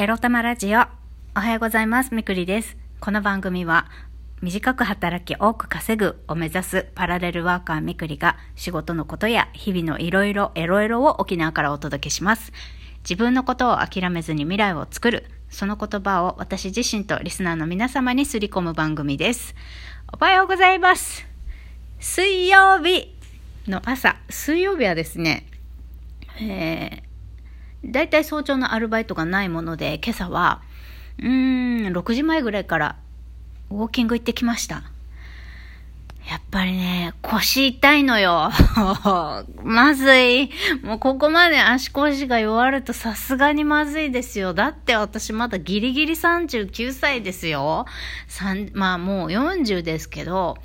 エロ玉ラジオ。おはようございます。みくりです。この番組は、短く働き多く稼ぐを目指すパラレルワーカーみくりが仕事のことや日々のいろいろエロエロを沖縄からお届けします。自分のことを諦めずに未来を作る。その言葉を私自身とリスナーの皆様にすり込む番組です。おはようございます。水曜日の朝、水曜日はですね、えー、だいたい早朝のアルバイトがないもので、今朝は、うーん、6時前ぐらいからウォーキング行ってきました。やっぱりね、腰痛いのよ。まずい。もうここまで足腰が弱るとさすがにまずいですよ。だって私まだギリギリ39歳ですよ。まあもう40ですけど、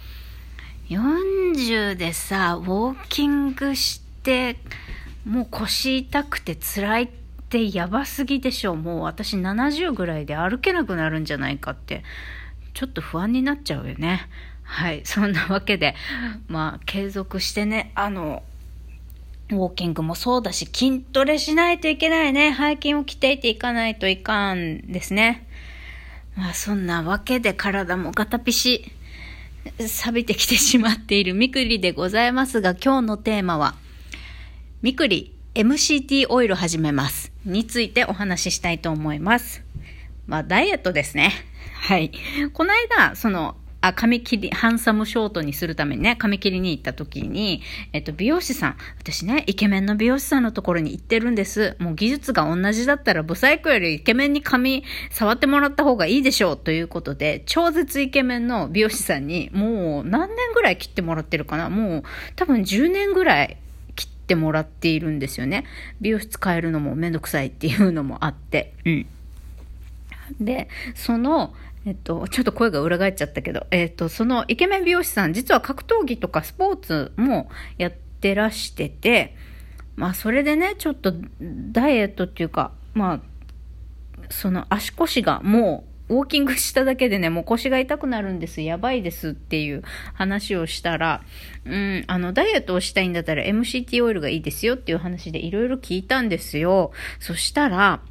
40でさ、ウォーキングして、もう腰痛くて辛いってやばすぎでしょう。もう私70ぐらいで歩けなくなるんじゃないかって、ちょっと不安になっちゃうよね。はい。そんなわけで、まあ、継続してね、あの、ウォーキングもそうだし、筋トレしないといけないね。背筋を鍛えていかないといかんですね。まあ、そんなわけで体もガタピシ、錆びてきてしまっているみくりでございますが、今日のテーマは、みくり MCT オイル始めます。についてお話ししたいと思います。まあ、ダイエットですね。はい。この間、その、あ、髪切り、ハンサムショートにするためにね、髪切りに行った時に、えっと、美容師さん、私ね、イケメンの美容師さんのところに行ってるんです。もう技術が同じだったら、ブサイクよりイケメンに髪触ってもらった方がいいでしょう、ということで、超絶イケメンの美容師さんに、もう何年ぐらい切ってもらってるかなもう、多分10年ぐらい切ってもらっているんですよね。美容室変えるのもめんどくさいっていうのもあって、うん。で、その、えっと、ちょっと声が裏返っちゃったけど、えっと、そのイケメン美容師さん、実は格闘技とかスポーツもやってらしてて、まあ、それでね、ちょっとダイエットっていうか、まあ、その足腰がもう、ウォーキングしただけでね、もう腰が痛くなるんです。やばいですっていう話をしたら、うん、あの、ダイエットをしたいんだったら MCT オイルがいいですよっていう話でいろいろ聞いたんですよ。そしたら、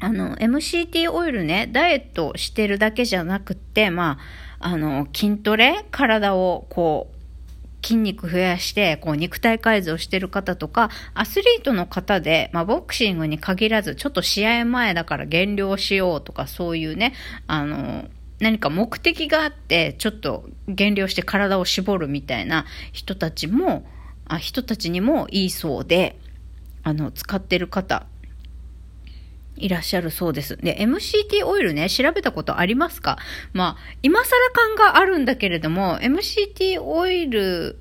あの、MCT オイルね、ダイエットしてるだけじゃなくって、まあ、あの、筋トレ体をこう、筋肉増やして、こう、肉体改造してる方とか、アスリートの方で、まあ、ボクシングに限らず、ちょっと試合前だから減量しようとか、そういうね、あの、何か目的があって、ちょっと減量して体を絞るみたいな人たちも、あ人たちにもいいそうで、あの、使ってる方、いらっしゃるそうです。で、MCT オイルね、調べたことありますか？まあ、今更感があるんだけれども、MCT オイル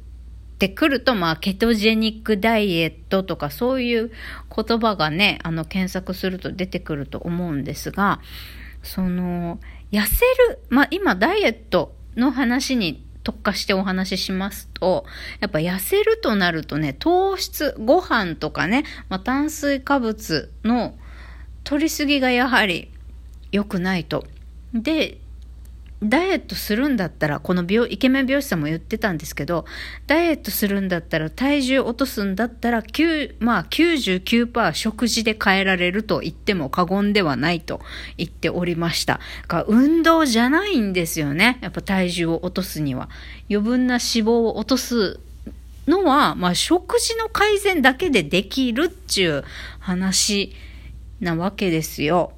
って来ると、まあ、ケトジェニックダイエットとかそういう言葉がね、あの、検索すると出てくると思うんですが、その、痩せる、まあ、今、ダイエットの話に特化してお話ししますと、やっぱ痩せるとなるとね、糖質、ご飯とかね、まあ、炭水化物の取りすぎがやはり良くないと。で、ダイエットするんだったら、この美、イケメン美容師さんも言ってたんですけど、ダイエットするんだったら、体重落とすんだったら、9まあ99%食事で変えられると言っても過言ではないと言っておりました。が運動じゃないんですよね。やっぱ体重を落とすには。余分な脂肪を落とすのは、まあ食事の改善だけでできるっちゅう話なわけですよ。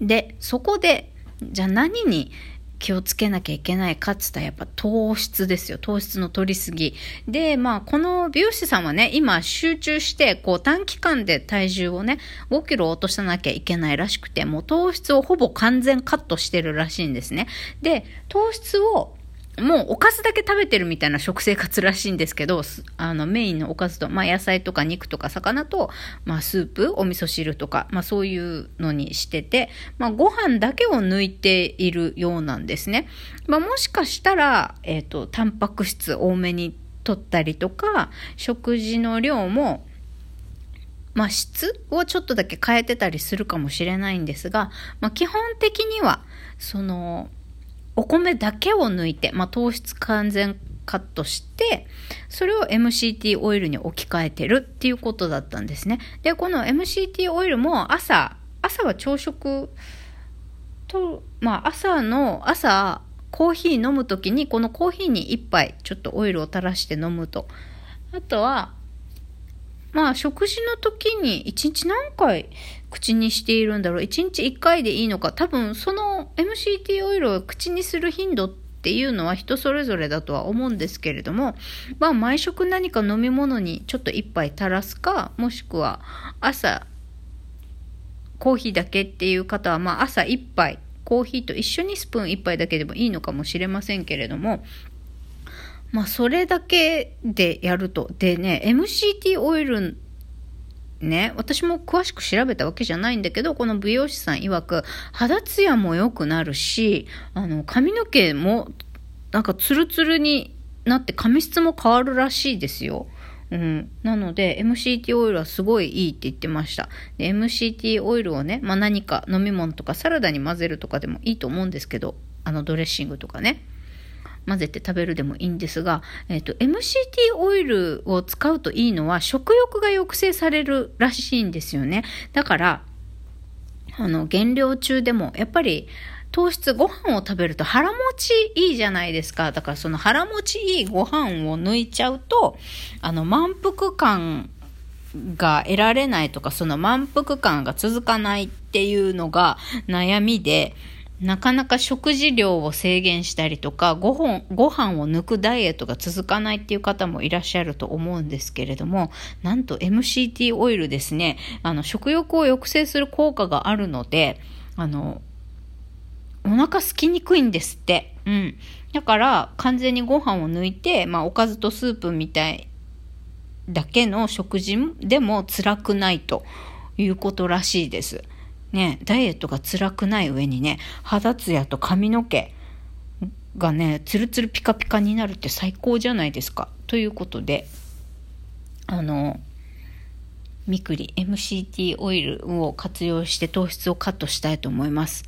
で、そこで、じゃあ何に気をつけなきゃいけないかっつったらやっぱ糖質ですよ。糖質の取りすぎ。で、まあこの美容師さんはね、今集中してこう短期間で体重をね、5キロ落とさなきゃいけないらしくて、もう糖質をほぼ完全カットしてるらしいんですね。で、糖質をもうおかずだけ食べてるみたいな食生活らしいんですけど、あのメインのおかずと、まあ野菜とか肉とか魚と、まあスープ、お味噌汁とか、まあそういうのにしてて、まあご飯だけを抜いているようなんですね。まあもしかしたら、えっ、ー、と、タンパク質多めに取ったりとか、食事の量も、まあ質をちょっとだけ変えてたりするかもしれないんですが、まあ基本的には、その、お米だけを抜いて、まあ、糖質完全カットして、それを MCT オイルに置き換えてるっていうことだったんですね。で、この MCT オイルも朝、朝は朝食と、まあ朝の、朝、コーヒー飲む時にこのコーヒーに1杯ちょっとオイルを垂らして飲むと。あとは、まあ食事の時に1日何回口にしているんだろう。1日1回でいいのか。多分その MCT オイルを口にする頻度っていうのは人それぞれだとは思うんですけれども、まあ毎食何か飲み物にちょっと1杯垂らすか、もしくは朝コーヒーだけっていう方は、まあ朝1杯コーヒーと一緒にスプーン1杯だけでもいいのかもしれませんけれども、まあ、それだけでやると。でね、MCT オイルね、私も詳しく調べたわけじゃないんだけど、この美容師さん曰く、肌ツヤも良くなるし、あの、髪の毛も、なんかツルツルになって髪質も変わるらしいですよ。うん。なので、MCT オイルはすごいいいって言ってました。で、MCT オイルをね、まあ、何か飲み物とかサラダに混ぜるとかでもいいと思うんですけど、あのドレッシングとかね。混ぜて食べるでもいいんですが、えっ、ー、と、MCT オイルを使うといいのは食欲が抑制されるらしいんですよね。だから、あの、減量中でも、やっぱり、糖質、ご飯を食べると腹持ちいいじゃないですか。だからその腹持ちいいご飯を抜いちゃうと、あの満腹感が得られないとか、その満腹感が続かないっていうのが悩みで、なかなか食事量を制限したりとかご飯、ご飯を抜くダイエットが続かないっていう方もいらっしゃると思うんですけれども、なんと MCT オイルですね、あの、食欲を抑制する効果があるので、あの、お腹空きにくいんですって。うん。だから、完全にご飯を抜いて、まあ、おかずとスープみたいだけの食事でも辛くないということらしいです。ね、ダイエットが辛くない上にね、肌ツヤと髪の毛がね、ツルツルピカピカになるって最高じゃないですか。ということで、あの、みくり MCT オイルを活用して糖質をカットしたいと思います。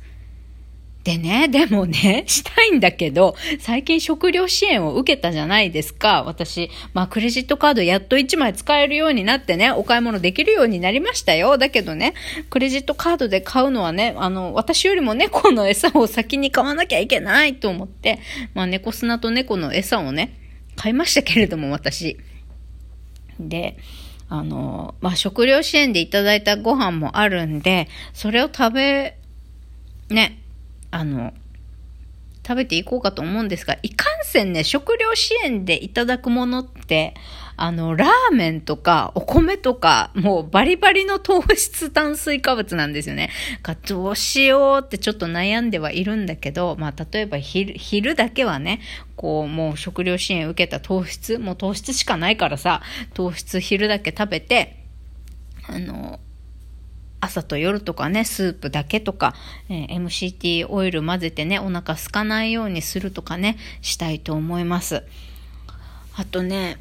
でね、でもね、したいんだけど、最近食料支援を受けたじゃないですか。私、まあクレジットカードやっと1枚使えるようになってね、お買い物できるようになりましたよ。だけどね、クレジットカードで買うのはね、あの、私よりも猫の餌を先に買わなきゃいけないと思って、まあ猫砂と猫の餌をね、買いましたけれども、私。で、あの、まあ食料支援でいただいたご飯もあるんで、それを食べ、ね、あの、食べていこうかと思うんですが、いかんせんね、食料支援でいただくものって、あの、ラーメンとか、お米とか、もうバリバリの糖質炭水化物なんですよね。かどうしようってちょっと悩んではいるんだけど、まあ、例えば昼、昼だけはね、こう、もう食料支援受けた糖質、もう糖質しかないからさ、糖質昼だけ食べて、あの、朝と夜とかね、スープだけとか、えー、MCT オイル混ぜてね、お腹空かないようにするとかね、したいと思います。あとね、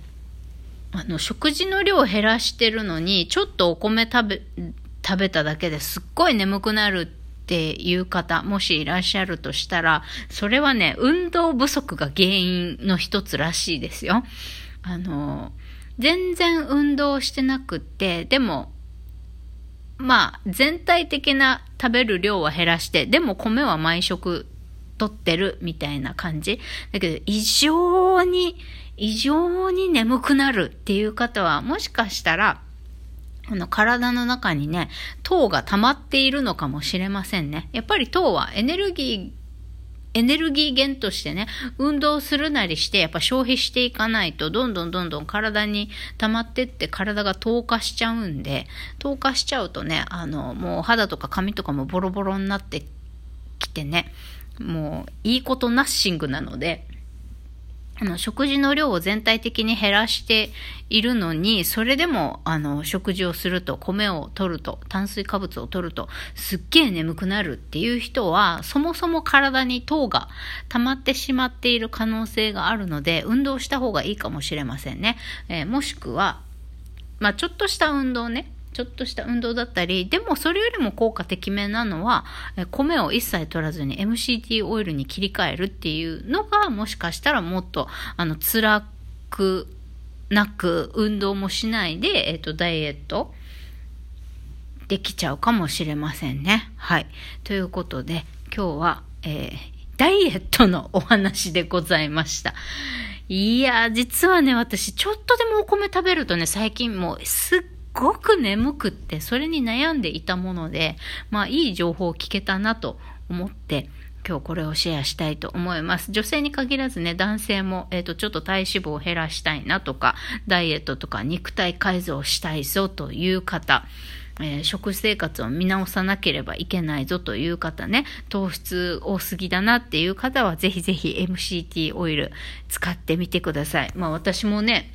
あの、食事の量を減らしてるのに、ちょっとお米食べ、食べただけですっごい眠くなるっていう方、もしいらっしゃるとしたら、それはね、運動不足が原因の一つらしいですよ。あの、全然運動してなくって、でも、まあ、全体的な食べる量は減らして、でも米は毎食取ってるみたいな感じ。だけど、異常に、異常に眠くなるっていう方は、もしかしたら、あの体の中にね、糖が溜まっているのかもしれませんね。やっぱり糖はエネルギーエネルギー源としてね、運動するなりして、やっぱ消費していかないと、どんどんどんどん体に溜まってって体が透過しちゃうんで、透過しちゃうとね、あの、もう肌とか髪とかもボロボロになってきてね、もういいことナッシングなので、あの、食事の量を全体的に減らしているのに、それでも、あの、食事をすると、米を取ると、炭水化物を取ると、すっげえ眠くなるっていう人は、そもそも体に糖が溜まってしまっている可能性があるので、運動した方がいいかもしれませんね。えー、もしくは、まあ、ちょっとした運動ね、ちょっとした運動だったり、でもそれよりも効果てきめなのは、米を一切取らずに MCT オイルに切り替えるっていうのが、もしかしたらもっと、あの、辛くなく、運動もしないで、えっ、と、ダイエットできちゃうかもしれませんね。はい。ということで、今日は、えー、ダイエットのお話でございました。いや、実はね、私、ちょっとでもお米食べるとね、最近もうすっごく眠くって、それに悩んでいたもので、まあ、いい情報を聞けたなと思って、今日これをシェアしたいと思います。女性に限らずね、男性も、えっ、ー、と、ちょっと体脂肪を減らしたいなとか、ダイエットとか肉体改造したいぞという方、えー、食生活を見直さなければいけないぞという方ね、糖質多すぎだなっていう方は、ぜひぜひ MCT オイル使ってみてください。まあ私もね、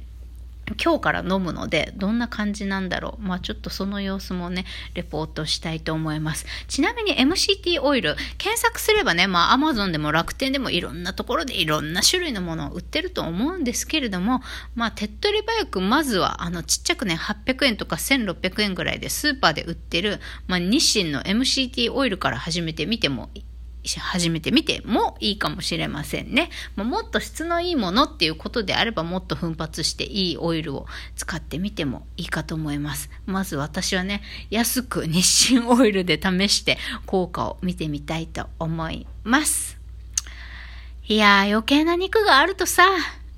今日から飲むので、どんな感じなんだろう。まあちょっとその様子もね、レポートしたいと思います。ちなみに MCT オイル、検索すればね、まあ Amazon でも楽天でもいろんなところでいろんな種類のものを売ってると思うんですけれども、まあ手っ取り早くまずは、あのちっちゃくね、800円とか1600円ぐらいでスーパーで売ってる、まあ日清の MCT オイルから始めてみてもいい始めてみてもいいかもしれませんね。もっと質のいいものっていうことであればもっと奮発していいオイルを使ってみてもいいかと思います。まず私はね、安く日清オイルで試して効果を見てみたいと思います。いやー余計な肉があるとさ、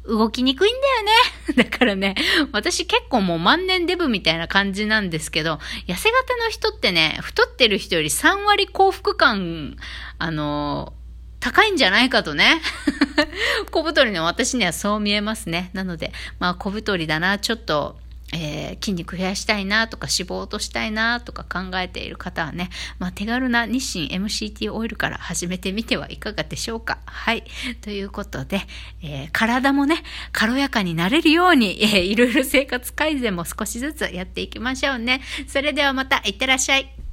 動きにくいんだよね。だからね、私結構もう万年デブみたいな感じなんですけど、痩せ型の人ってね、太ってる人より3割幸福感、あの高いんじゃないかとね。小太りの私にはそう見えますね。なので、まあ小太りだな、ちょっとえー、筋肉増やしたいなとか脂肪落としたいなとか考えている方はね、まあ、手軽な日清 MCT オイルから始めてみてはいかがでしょうか。はい。ということで、えー、体もね、軽やかになれるように、えー、いろいろ生活改善も少しずつやっていきましょうね。それではまた、いってらっしゃい。